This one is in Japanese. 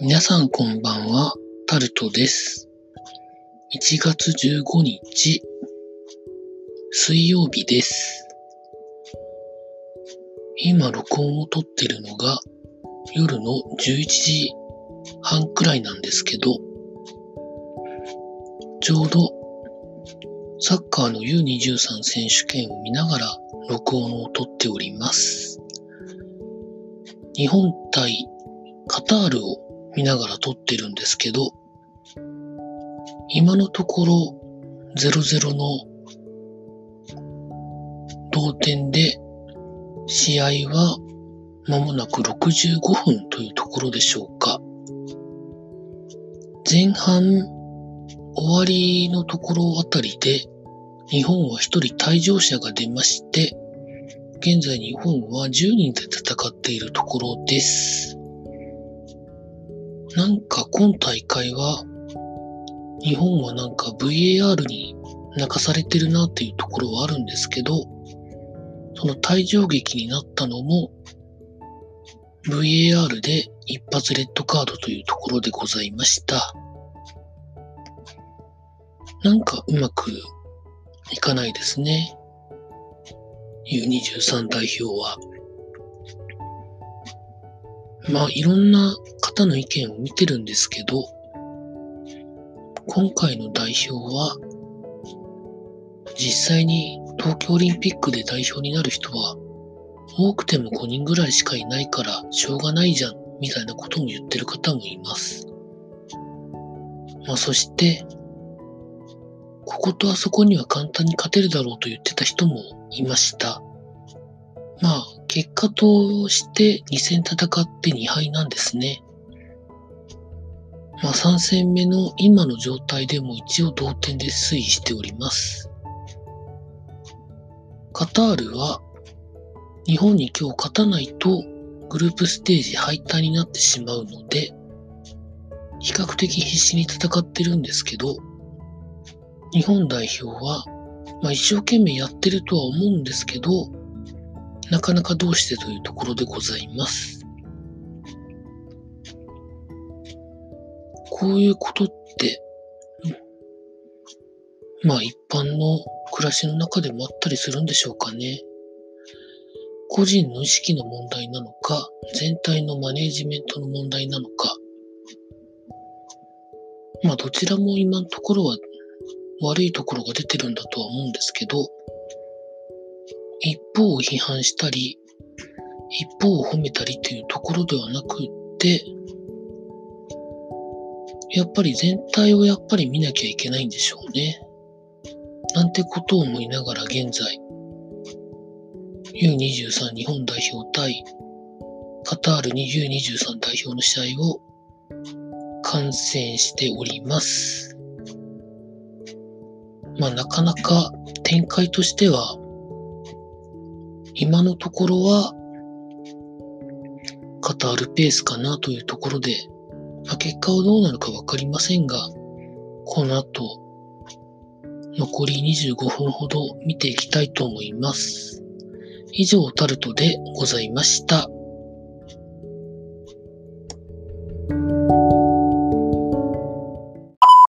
皆さんこんばんは、タルトです。1月15日、水曜日です。今録音を撮ってるのが夜の11時半くらいなんですけど、ちょうどサッカーの U23 選手権を見ながら録音を撮っております。日本対カタールを見ながら撮ってるんですけど、今のところ0-0の同点で試合は間もなく65分というところでしょうか。前半終わりのところあたりで日本は一人退場者が出まして、現在日本は10人で戦っているところです。なんか今大会は、日本はなんか VAR に泣かされてるなっていうところはあるんですけど、その退場劇になったのも、VAR で一発レッドカードというところでございました。なんかうまくいかないですね。U23 代表は。まあ、いろんな方の意見を見てるんですけど、今回の代表は、実際に東京オリンピックで代表になる人は、多くても5人ぐらいしかいないからしょうがないじゃん、みたいなことも言ってる方もいます。まあ、そして、こことあそこには簡単に勝てるだろうと言ってた人もいました。まあ、結果として2戦戦って2敗なんですね。まあ3戦目の今の状態でも一応同点で推移しております。カタールは日本に今日勝たないとグループステージ敗退になってしまうので、比較的必死に戦ってるんですけど、日本代表は、まあ、一生懸命やってるとは思うんですけど、なかなかどうしてというところでございます。こういうことって、まあ一般の暮らしの中でもあったりするんでしょうかね。個人の意識の問題なのか、全体のマネージメントの問題なのか。まあどちらも今のところは悪いところが出てるんだとは思うんですけど、一方を批判したり、一方を褒めたりというところではなくって、やっぱり全体をやっぱり見なきゃいけないんでしょうね。なんてことを思いながら現在、U23 日本代表対カタールに U23 代表の試合を観戦しております。まあなかなか展開としては今のところは、カタールペースかなというところで、まあ、結果はどうなるかわかりませんが、この後、残り25分ほど見ていきたいと思います。以上、タルトでございました。